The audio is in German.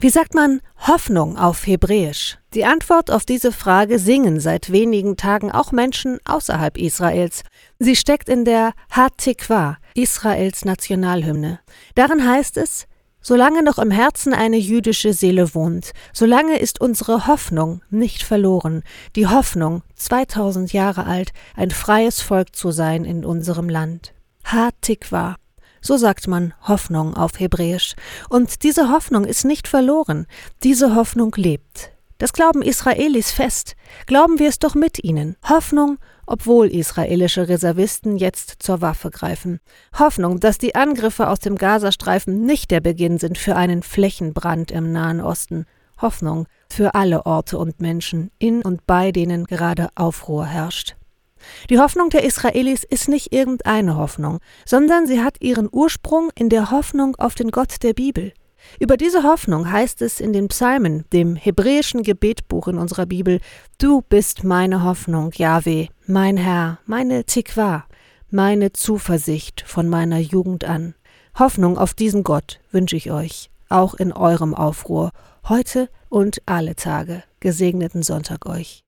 Wie sagt man Hoffnung auf Hebräisch? Die Antwort auf diese Frage singen seit wenigen Tagen auch Menschen außerhalb Israels. Sie steckt in der Hatikwa, Israels Nationalhymne. Darin heißt es, Solange noch im Herzen eine jüdische Seele wohnt, solange ist unsere Hoffnung nicht verloren, die Hoffnung, 2000 Jahre alt, ein freies Volk zu sein in unserem Land. Ha-Tikwa. So sagt man Hoffnung auf Hebräisch. Und diese Hoffnung ist nicht verloren, diese Hoffnung lebt. Das glauben Israelis fest. Glauben wir es doch mit ihnen. Hoffnung, obwohl israelische Reservisten jetzt zur Waffe greifen. Hoffnung, dass die Angriffe aus dem Gazastreifen nicht der Beginn sind für einen Flächenbrand im Nahen Osten. Hoffnung für alle Orte und Menschen, in und bei denen gerade Aufruhr herrscht. Die Hoffnung der Israelis ist nicht irgendeine Hoffnung, sondern sie hat ihren Ursprung in der Hoffnung auf den Gott der Bibel. Über diese Hoffnung heißt es in den Psalmen, dem hebräischen Gebetbuch in unserer Bibel, Du bist meine Hoffnung, Yahweh, mein Herr, meine Tikwa, meine Zuversicht von meiner Jugend an. Hoffnung auf diesen Gott wünsche ich euch, auch in eurem Aufruhr, heute und alle Tage. Gesegneten Sonntag euch.